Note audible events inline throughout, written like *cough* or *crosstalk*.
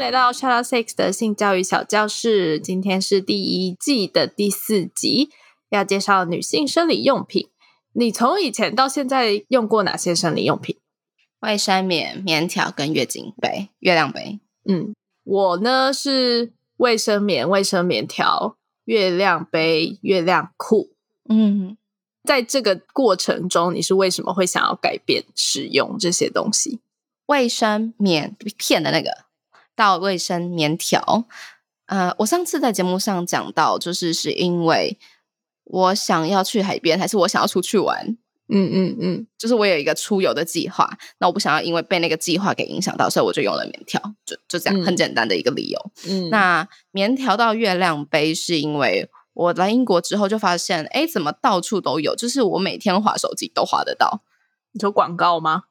来到 Shout Out Six 的性教育小教室。今天是第一季的第四集，要介绍女性生理用品。你从以前到现在用过哪些生理用品？卫生棉、棉条跟月经杯、月亮杯。嗯，我呢是卫生棉、卫生棉条、月亮杯、月亮裤。嗯，在这个过程中，你是为什么会想要改变使用这些东西？卫生棉片的那个到卫生棉条。呃，我上次在节目上讲到，就是是因为我想要去海边，还是我想要出去玩？嗯嗯嗯，就是我有一个出游的计划，那我不想要因为被那个计划给影响到，所以我就用了棉条，就就这样，嗯很简单的一个理由。嗯，那棉条到月亮杯是因为我来英国之后就发现，哎，怎么到处都有？就是我每天划手机都划得到，你说广告吗？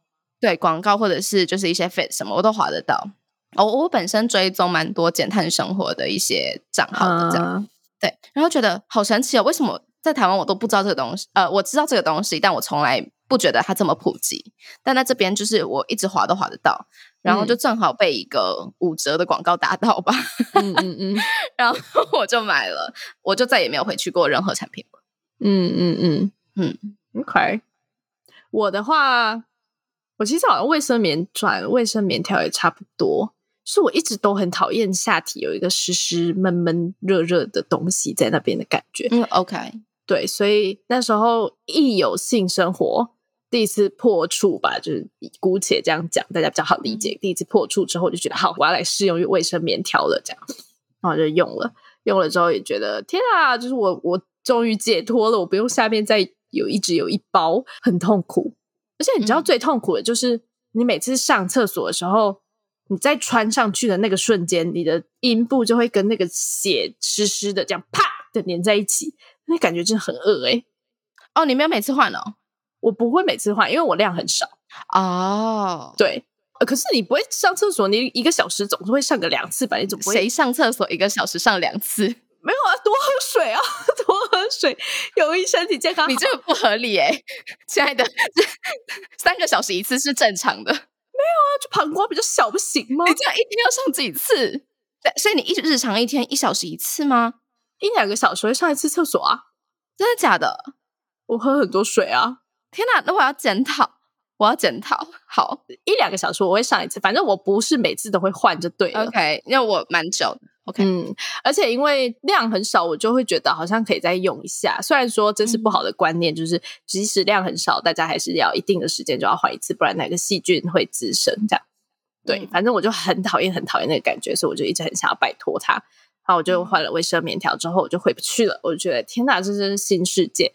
对广告或者是就是一些 fit 什么我都划得到。哦，我本身追踪蛮多减碳生活的一些账号的，这样、嗯对，然后觉得好神奇哦，为什么在台湾我都不知道这个东西？呃，我知道这个东西，但我从来不觉得它这么普及。但在这边就是我一直划都划得到，然后就正好被一个五折的广告打到吧，嗯嗯嗯 *laughs* 然后我就买了，我就再也没有回去过任何产品了。嗯嗯嗯嗯，OK。我的话，我其实好像卫生棉转卫生棉条也差不多。是我一直都很讨厌下体有一个湿湿闷闷热热的东西在那边的感觉，嗯，OK，对，所以那时候一有性生活，第一次破处吧，就是姑且这样讲，大家比较好理解。第一次破处之后，我就觉得好，我要来试用卫生棉条了，这样，然后就用了，用了之后也觉得天啊，就是我我终于解脱了，我不用下面再有一直有一包，很痛苦。而且你知道嗯最痛苦的就是你每次上厕所的时候。你在穿上去的那个瞬间，你的阴部就会跟那个血湿湿的这样啪的粘在一起，那感觉真的很恶诶、哦，你没有每次换哦？我不会每次换，因为我量很少。哦，对，呃，可是你不会上厕所，你一个小时总是会上个两次吧？你总不会谁上厕所一个小时上两次？*laughs* 没有啊？多喝水啊，*laughs* 多喝水，有益身体健康。你这个不合理哎，*laughs* 亲爱的，这三个小时一次是正常的。就膀胱比较小不行吗？你这样一天要上几次？对，所以你一日常一天一小时一次吗？一两个小时会上一次厕所啊？真的假的？我喝很多水啊，天哪，那我要检讨，我要检讨。好一两个小时我会上一次，反正我不是每次都会换就对了。，OK，因为我蛮久的。OK，嗯，而且因为量很少，我就会觉得好像可以再用一下。虽然说这是不好的观念，就是即使量很少，大家还是要一定的时间就要换一次，不然那个细菌会滋生。这样，对，嗯反正我就很讨厌很讨厌那个感觉，所以我就一直很想要摆脱它。然后我就换了卫生棉条之后，我就回不去了。我就觉得天哪，这真是新世界。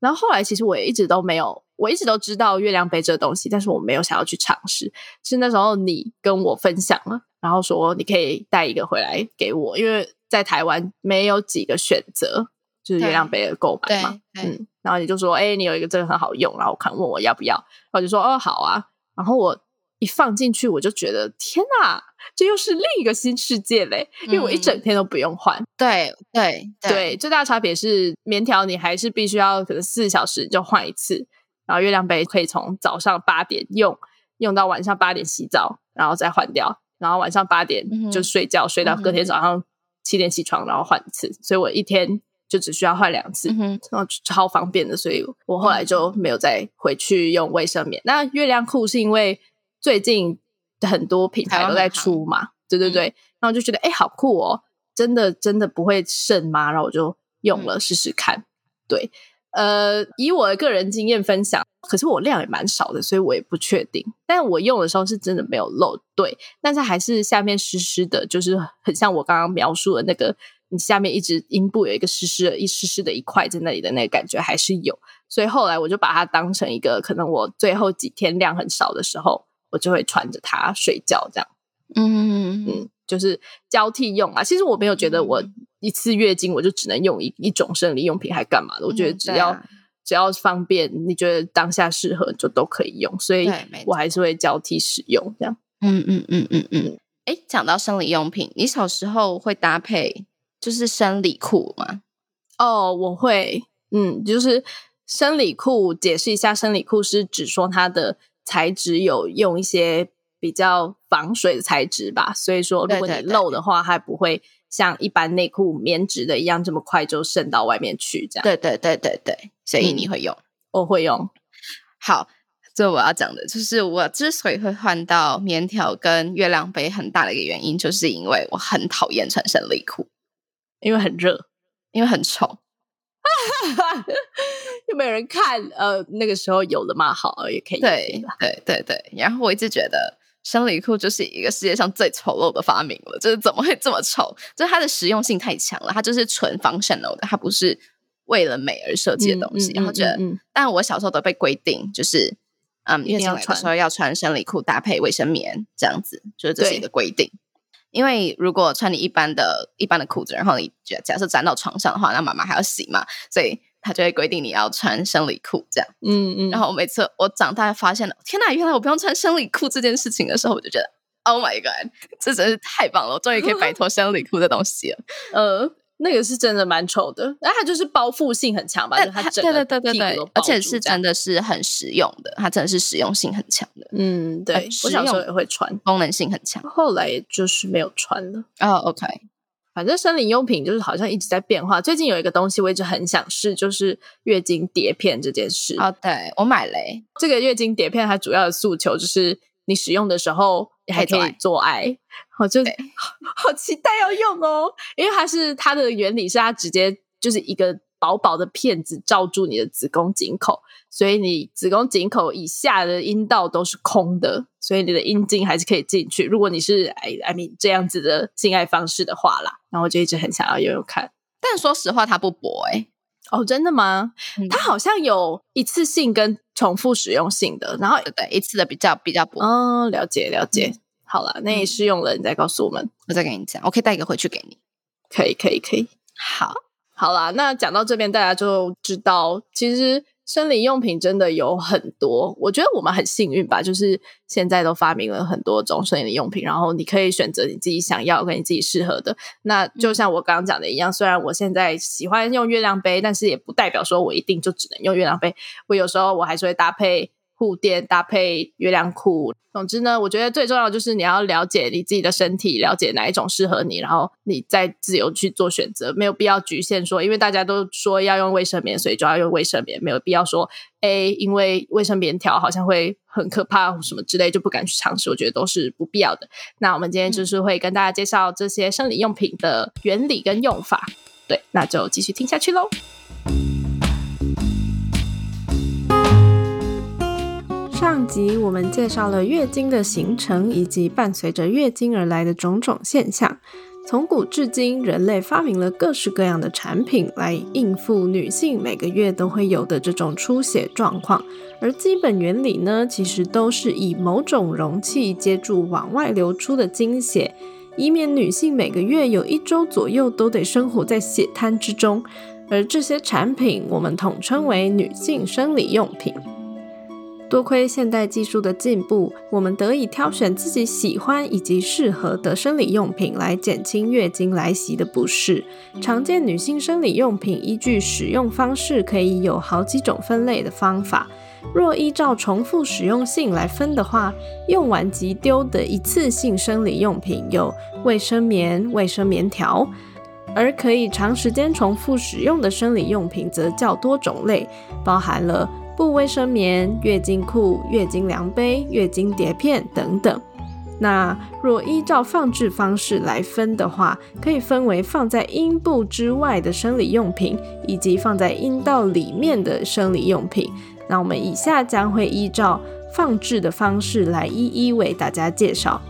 然后后来其实我也一直都没有，我一直都知道月亮杯这个东西，但是我没有想要去尝试。是那时候你跟我分享了，然后说你可以带一个回来给我，因为在台湾没有几个选择，就是月亮杯的购买嘛。嗯，然后你就说，哎、你有一个这个很好用，然后我看问我要不要，然后我就说，哦，好啊。然后我一放进去，我就觉得天哪，这又是另一个新世界嘞！因为我一整天都不用换。对对对，最大的差别是棉条你还是必须要可能四小时就换一次，然后月亮杯可以从早上八点用用到晚上八点洗澡，然后再换掉，然后晚上八点就睡觉，睡到隔天早上七点起床，然后换一次，所以我一天就只需要换两次。嗯，然后超方便的，所以我后来就没有再回去用卫生棉。那月亮裤是因为最近很多品牌都在出嘛，对对对，然后就觉得哎、好酷哦，真的真的不会剩吗？然后我就用了试试看。对，呃，以我的个人经验分享，可是我量也蛮少的，所以我也不确定。但我用的时候是真的没有漏对，但是还是下面湿湿的，就是很像我刚刚描述的那个，你下面一直阴部有一个湿湿的、一湿湿的一块在那里的那个感觉还是有。所以后来我就把它当成一个，可能我最后几天量很少的时候，我就会穿着它睡觉，这样。嗯嗯嗯，就是交替用啊。其实我没有觉得我一次月经我就只能用一一种生理用品，还干嘛的？我觉得只要只要方便，你觉得当下适合就都可以用，所以我还是会交替使用这样。嗯嗯嗯嗯嗯。哎，讲到生理用品，你小时候会搭配就是生理裤吗？哦，我会。嗯，就是生理裤。解释一下，生理裤是指说它的材质有用一些比较防水的材质吧，所以说如果你漏的话，它不会像一般内裤棉质的一样这么快就渗到外面去。这样，对对对对对，所以你会用，我会用。好，这我要讲的就是我之所以会换到棉条跟月亮杯，很大的一个原因，就是因为我很讨厌穿生理裤，因为很热，因为很丑。*laughs* 又没有人看，呃，那个时候有的嘛，好也可以。对对对对，然后我一直觉得生理裤就是一个世界上最丑陋的发明了，就是怎么会这么丑？就是它的实用性太强了，它就是纯 functional 的，它不是为了美而设计的东西。然后觉得，但我小时候都被规定，就是嗯，月经来的时候要穿生理裤搭配卫生棉，这样子，就是这是一个规定。因为如果穿你一般的一般的裤子，然后你假假设粘到床上的话，那妈妈还要洗嘛，所以他就会规定你要穿生理裤这样。嗯嗯。然后每次我长大发现了，天哪，原来我不用穿生理裤这件事情的时候，我就觉得，Oh my god，这真是太棒了，我终于可以摆脱生理裤的东西了。*laughs* 呃。那个是真的蛮丑的，那它就是包覆性很强吧？就它整个对对对，而且是真的是很实用的，它真的是实用性很强的。嗯，对，我小时候也会穿，功能性很强。后来就是没有穿了。哦，OK，反正生理用品就是好像一直在变化。最近有一个东西我一直很想试，就是月经碟片这件事。哦，对我买了这个月经碟片，它主要的诉求就是你使用的时候。还可以做爱，我就好期待要用哦，因为它是它的原理是它直接就是一个薄薄的片子罩住你的子宫颈口，所以你子宫颈口以下的阴道都是空的，所以你的阴茎还是可以进去。如果你是哎，I mean 这样子的性爱方式的话啦，然后我就一直很想要用用看。但说实话，它不薄哎。哦，真的吗？它好像有一次性跟重复使用性的，然后对一次的比较比较薄。哦，了解了解。好了，那你试用了，你再告诉我们，我再给你讲。我可以带一个回去给你。可以可以可以。好，好啦，那讲到这边，大家就知道其实。生理用品真的有很多，我觉得我们很幸运吧，就是现在都发明了很多种生理用品，然后你可以选择你自己想要跟你自己适合的。那就像我刚刚讲的一样，虽然我现在喜欢用月亮杯，但是也不代表说我一定就只能用月亮杯。我有时候我还是会搭配。护垫搭配月亮裤，总之呢，我觉得最重要就是你要了解你自己的身体，了解哪一种适合你，然后你再自由去做选择，没有必要局限说，因为大家都说要用卫生棉，所以就要用卫生棉，没有必要说，哎，因为卫生棉条好像会很可怕什么之类，就不敢去尝试。我觉得都是不必要的。那我们今天就是会跟大家介绍这些生理用品的原理跟用法，对，那就继续听下去喽。上集我们介绍了月经的形成以及伴随着月经而来的种种现象。从古至今，人类发明了各式各样的产品来应付女性每个月都会有的这种出血状况。而基本原理呢，其实都是以某种容器接住往外流出的经血，以免女性每个月有一周左右都得生活在血滩之中。而这些产品，我们统称为女性生理用品。多亏现代技术的进步，我们得以挑选自己喜欢以及适合的生理用品来减轻月经来袭的不适。常见女性生理用品依据使用方式可以有好几种分类的方法。若依照重复使用性来分的话，用完即丢的一次性生理用品有卫生棉、卫生棉条；而可以长时间重复使用的生理用品则较多种类，包含了。布卫生棉、月经裤、月经量杯、月经碟片等等。那若依照放置方式来分的话，可以分为放在阴部之外的生理用品，以及放在阴道里面的生理用品。那我们以下将会依照放置的方式来一一为大家介绍。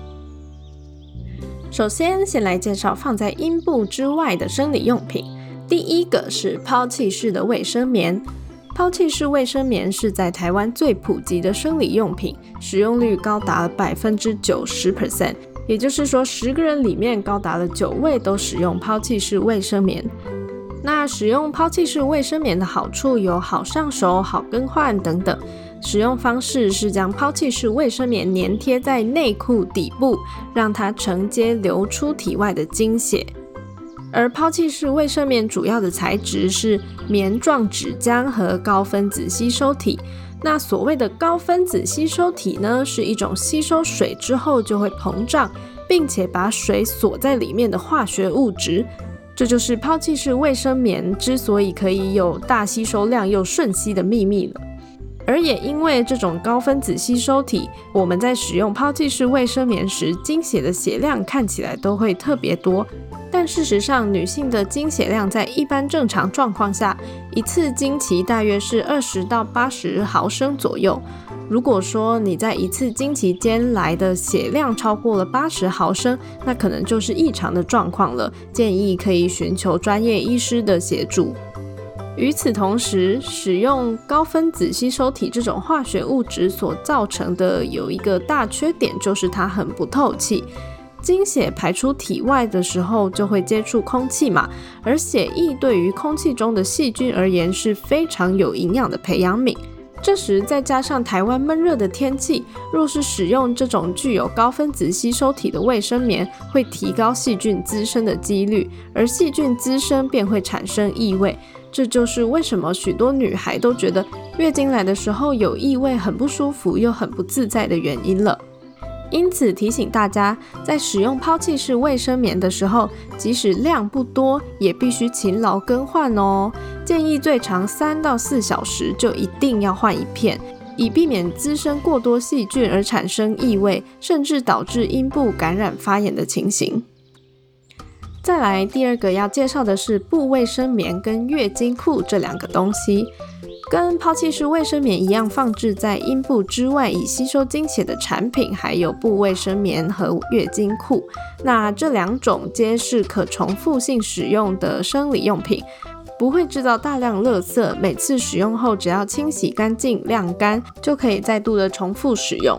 首先，先来介绍放在阴部之外的生理用品。第一个是抛弃式的卫生棉。抛弃式卫生棉是在台湾最普及的生理用品，使用率高达百分之九十 percent。也就是说，十个人里面高达了九位都使用抛弃式卫生棉。那使用抛弃式卫生棉的好处有好上手、好更换等等。使用方式是将抛弃式卫生棉粘贴在内裤底部，让它承接流出体外的经血。而抛弃式卫生棉主要的材质是棉状纸浆和高分子吸收体。那所谓的高分子吸收体呢，是一种吸收水之后就会膨胀，并且把水锁在里面的化学物质。这就是抛弃式卫生棉之所以可以有大吸收量又瞬吸的秘密了。而也因为这种高分子吸收体，我们在使用抛弃式卫生棉时，经血的血量看起来都会特别多。但事实上，女性的经血量在一般正常状况下，一次经期大约是二十到八十毫升左右。如果说你在一次经期间来的血量超过了八十毫升，那可能就是异常的状况了，建议可以寻求专业医师的协助。与此同时，使用高分子吸收体这种化学物质所造成的有一个大缺点，就是它很不透气。经血排出体外的时候就会接触空气嘛，而血液对于空气中的细菌而言是非常有营养的培养皿。这时再加上台湾闷热的天气，若是使用这种具有高分子吸收体的卫生棉，会提高细菌滋生的几率，而细菌滋生便会产生异味。这就是为什么许多女孩都觉得月经来的时候有异味，很不舒服又很不自在的原因了。因此提醒大家，在使用抛弃式卫生棉的时候，即使量不多，也必须勤劳更换哦。建议最长三到四小时就一定要换一片，以避免滋生过多细菌而产生异味，甚至导致阴部感染发炎的情形。再来，第二个要介绍的是布卫生棉跟月经裤这两个东西，跟抛弃式卫生棉一样，放置在阴部之外以吸收经血的产品，还有布卫生棉和月经裤。那这两种皆是可重复性使用的生理用品，不会制造大量垃圾，每次使用后只要清洗干净、晾干，就可以再度的重复使用。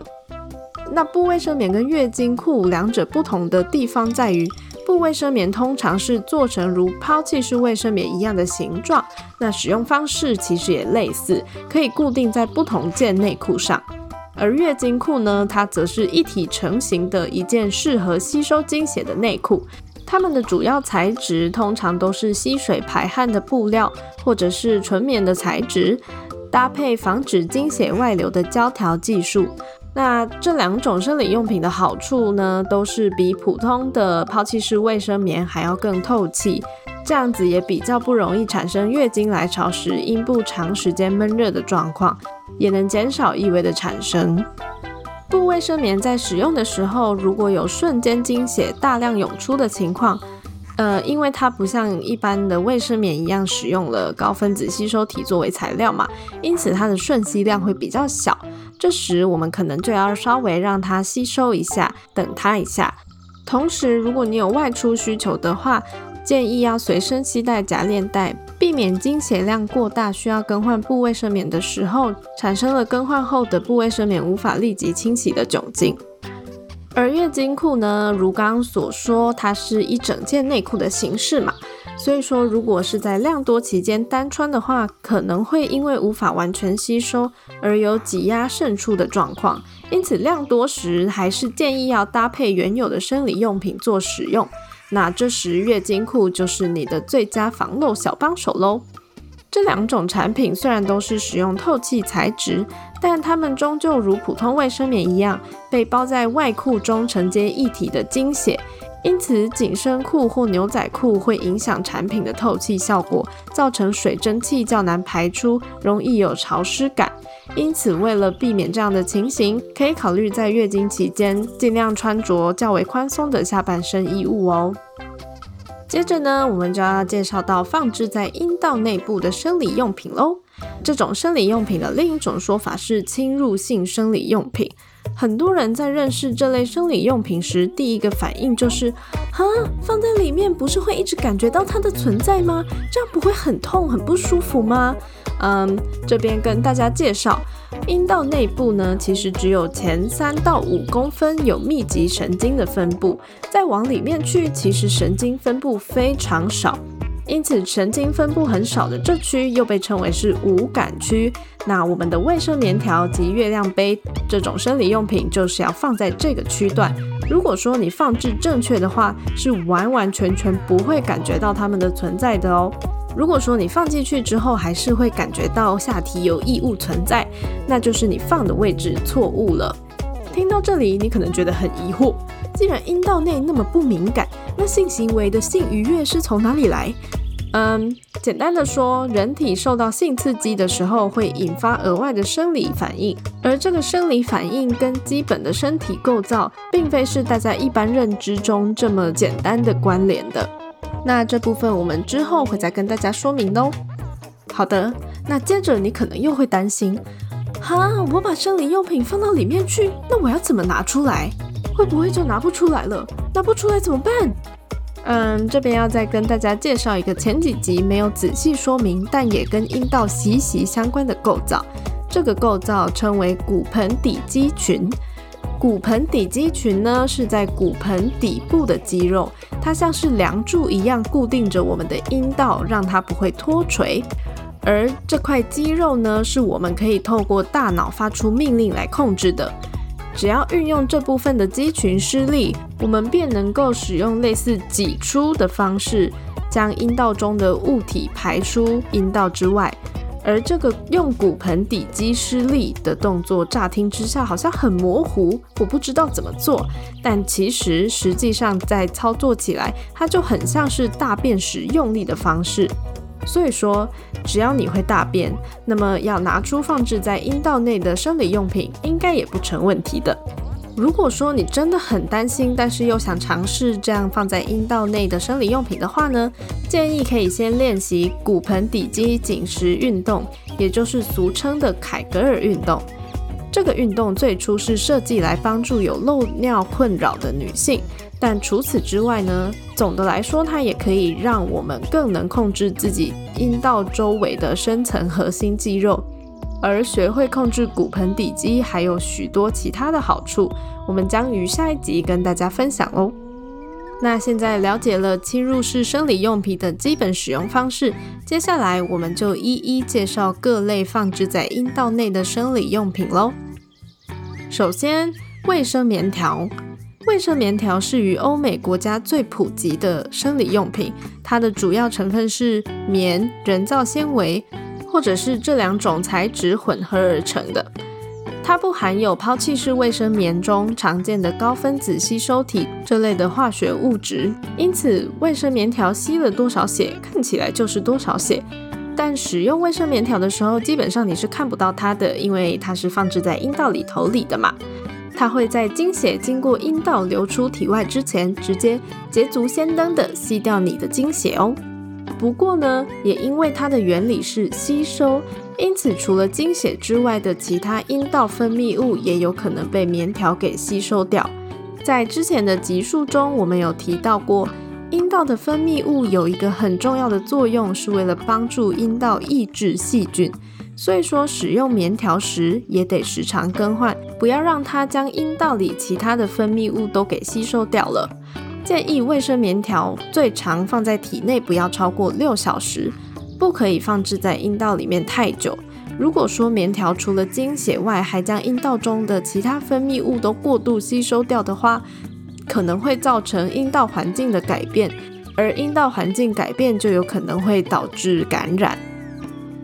那布卫生棉跟月经裤两者不同的地方在于。布卫生棉通常是做成如抛弃式卫生棉一样的形状，那使用方式其实也类似，可以固定在不同件内裤上。而月经裤呢，它则是一体成型的一件适合吸收经血的内裤。它们的主要材质通常都是吸水排汗的布料，或者是纯棉的材质，搭配防止经血外流的胶条技术。那这两种生理用品的好处呢，都是比普通的抛弃式卫生棉还要更透气，这样子也比较不容易产生月经来潮时阴部长时间闷热的状况，也能减少异味的产生。布卫生棉在使用的时候，如果有瞬间经血大量涌出的情况，呃，因为它不像一般的卫生棉一样使用了高分子吸收体作为材料嘛，因此它的瞬吸量会比较小。这时我们可能就要稍微让它吸收一下，等它一下。同时，如果你有外出需求的话，建议要随身携带夹链袋，避免经血量过大需要更换布卫生棉的时候，产生了更换后的布卫生棉无法立即清洗的窘境。而月经裤呢，如刚所说，它是一整件内裤的形式嘛。所以说，如果是在量多期间单穿的话，可能会因为无法完全吸收而有挤压渗出的状况。因此，量多时还是建议要搭配原有的生理用品做使用。那这时月经裤就是你的最佳防漏小帮手喽。这两种产品虽然都是使用透气材质，但它们终究如普通卫生棉一样，被包在外裤中承接一体的经血。因此，紧身裤或牛仔裤会影响产品的透气效果，造成水蒸气较难排出，容易有潮湿感。因此，为了避免这样的情形，可以考虑在月经期间尽量穿着较为宽松的下半身衣物哦。接着呢，我们就要介绍到放置在阴道内部的生理用品喽。这种生理用品的另一种说法是侵入性生理用品。很多人在认识这类生理用品时，第一个反应就是：哈，放在里面不是会一直感觉到它的存在吗？这样不会很痛、很不舒服吗？嗯，这边跟大家介绍，阴道内部呢，其实只有前三到五公分有密集神经的分布，再往里面去，其实神经分布非常少。因此，神经分布很少的这区又被称为是无感区。那我们的卫生棉条及月亮杯这种生理用品，就是要放在这个区段。如果说你放置正确的话，是完完全全不会感觉到它们的存在的哦。如果说你放进去之后，还是会感觉到下体有异物存在，那就是你放的位置错误了。听到这里，你可能觉得很疑惑：既然阴道内那么不敏感，那性行为的性愉悦是从哪里来？嗯，简单的说，人体受到性刺激的时候，会引发额外的生理反应，而这个生理反应跟基本的身体构造，并非是大家一般认知中这么简单的关联的。那这部分我们之后会再跟大家说明哦。好的，那接着你可能又会担心，哈，我把生理用品放到里面去，那我要怎么拿出来？会不会就拿不出来了？拿不出来怎么办？嗯，这边要再跟大家介绍一个前几集没有仔细说明，但也跟阴道息息相关的构造。这个构造称为骨盆底肌群。骨盆底肌群呢，是在骨盆底部的肌肉，它像是梁柱一样固定着我们的阴道，让它不会脱垂。而这块肌肉呢，是我们可以透过大脑发出命令来控制的。只要运用这部分的肌群施力，我们便能够使用类似挤出的方式，将阴道中的物体排出阴道之外。而这个用骨盆底肌施力的动作，乍听之下好像很模糊，我不知道怎么做。但其实实际上在操作起来，它就很像是大便时用力的方式。所以说，只要你会大便，那么要拿出放置在阴道内的生理用品，应该也不成问题的。如果说你真的很担心，但是又想尝试这样放在阴道内的生理用品的话呢，建议可以先练习骨盆底肌紧实运动，也就是俗称的凯格尔运动。这个运动最初是设计来帮助有漏尿困扰的女性。但除此之外呢，总的来说，它也可以让我们更能控制自己阴道周围的深层核心肌肉，而学会控制骨盆底肌还有许多其他的好处，我们将于下一集跟大家分享哦。那现在了解了侵入式生理用品的基本使用方式，接下来我们就一一介绍各类放置在阴道内的生理用品喽。首先，卫生棉条。卫生棉条是于欧美国家最普及的生理用品，它的主要成分是棉、人造纤维，或者是这两种材质混合而成的。它不含有抛弃式卫生棉中常见的高分子吸收体这类的化学物质，因此卫生棉条吸了多少血，看起来就是多少血。但使用卫生棉条的时候，基本上你是看不到它的，因为它是放置在阴道里头里的嘛。它会在经血经过阴道流出体外之前，直接捷足先登的吸掉你的经血哦。不过呢，也因为它的原理是吸收，因此除了经血之外的其他阴道分泌物也有可能被棉条给吸收掉。在之前的集数中，我们有提到过，阴道的分泌物有一个很重要的作用，是为了帮助阴道抑制细菌。所以说，使用棉条时也得时常更换，不要让它将阴道里其他的分泌物都给吸收掉了。建议卫生棉条最长放在体内不要超过六小时，不可以放置在阴道里面太久。如果说棉条除了经血外，还将阴道中的其他分泌物都过度吸收掉的话，可能会造成阴道环境的改变，而阴道环境改变就有可能会导致感染。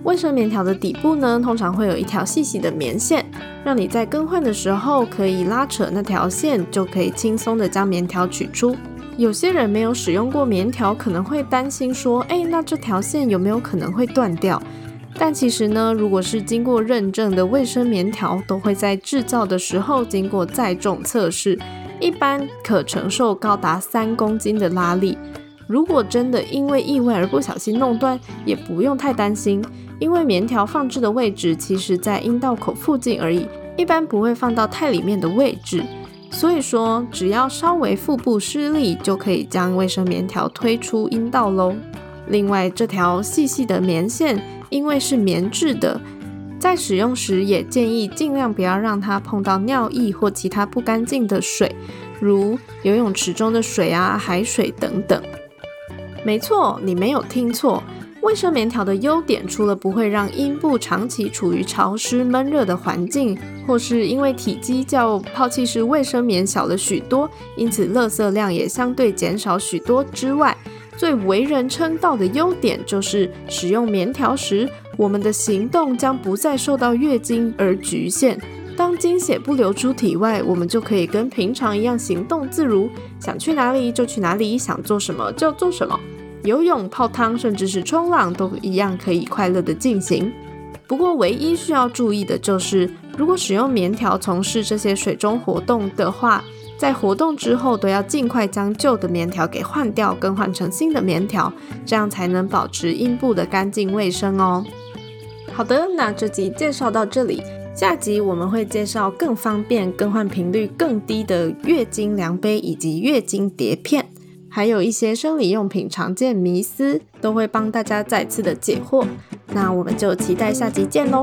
卫生棉条的底部呢，通常会有一条细细的棉线，让你在更换的时候可以拉扯那条线，就可以轻松的将棉条取出。有些人没有使用过棉条，可能会担心说，哎，那这条线有没有可能会断掉？但其实呢，如果是经过认证的卫生棉条，都会在制造的时候经过载重测试，一般可承受高达三公斤的拉力。如果真的因为意外而不小心弄断，也不用太担心。因为棉条放置的位置其实在阴道口附近而已，一般不会放到太里面的位置。所以说，只要稍微腹部施力，就可以将卫生棉条推出阴道喽。另外，这条细细的棉线，因为是棉质的，在使用时也建议尽量不要让它碰到尿液或其他不干净的水，如游泳池中的水啊、海水等等。没错，你没有听错。卫生棉条的优点，除了不会让阴部长期处于潮湿闷热的环境，或是因为体积较抛弃式卫生棉小了许多，因此垃圾量也相对减少许多之外，最为人称道的优点就是使用棉条时，我们的行动将不再受到月经而局限。当经血不流出体外，我们就可以跟平常一样行动自如，想去哪里就去哪里，想做什么就做什么。游泳、泡汤，甚至是冲浪，都一样可以快乐的进行。不过，唯一需要注意的就是，如果使用棉条从事这些水中活动的话，在活动之后都要尽快将旧的棉条给换掉，更换成新的棉条，这样才能保持阴部的干净卫生哦。好的，那这集介绍到这里，下集我们会介绍更方便、更换频率更低的月经量杯以及月经碟片。还有一些生理用品常见迷思，都会帮大家再次的解惑。那我们就期待下集见喽！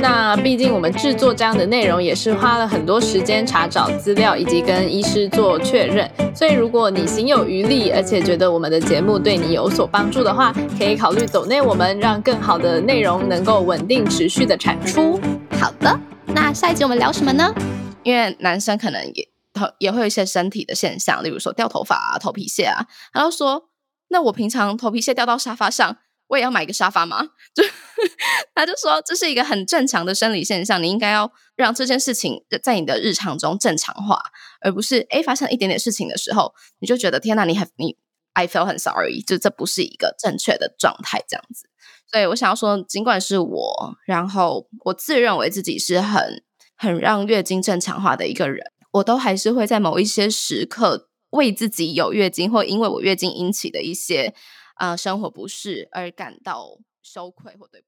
那毕竟我们制作这样的内容也是花了很多时间查找资料，以及跟医师做确认。所以如果你心有余力，而且觉得我们的节目对你有所帮助的话，可以考虑走内我们，让更好的内容能够稳定持续的产出。好的，那下一集我们聊什么呢？因为男生可能也也会有一些身体的现象，例如说掉头发啊、头皮屑啊。他就说，那我平常头皮屑掉到沙发上。我也要买一个沙发吗？*laughs* 就他就说这是一个很正常的生理现象，你应该要让这件事情在你的日常中正常化，而不是哎发生一点点事情的时候，你就觉得天哪，你很你 I feel 很 sorry，就这不是一个正确的状态，这样子。所以我想要说，尽管是我，然后我自认为自己是很很让月经正常化的一个人，我都还是会在某一些时刻为自己有月经或因为我月经引起的一些。啊，生活不适而感到羞愧或对。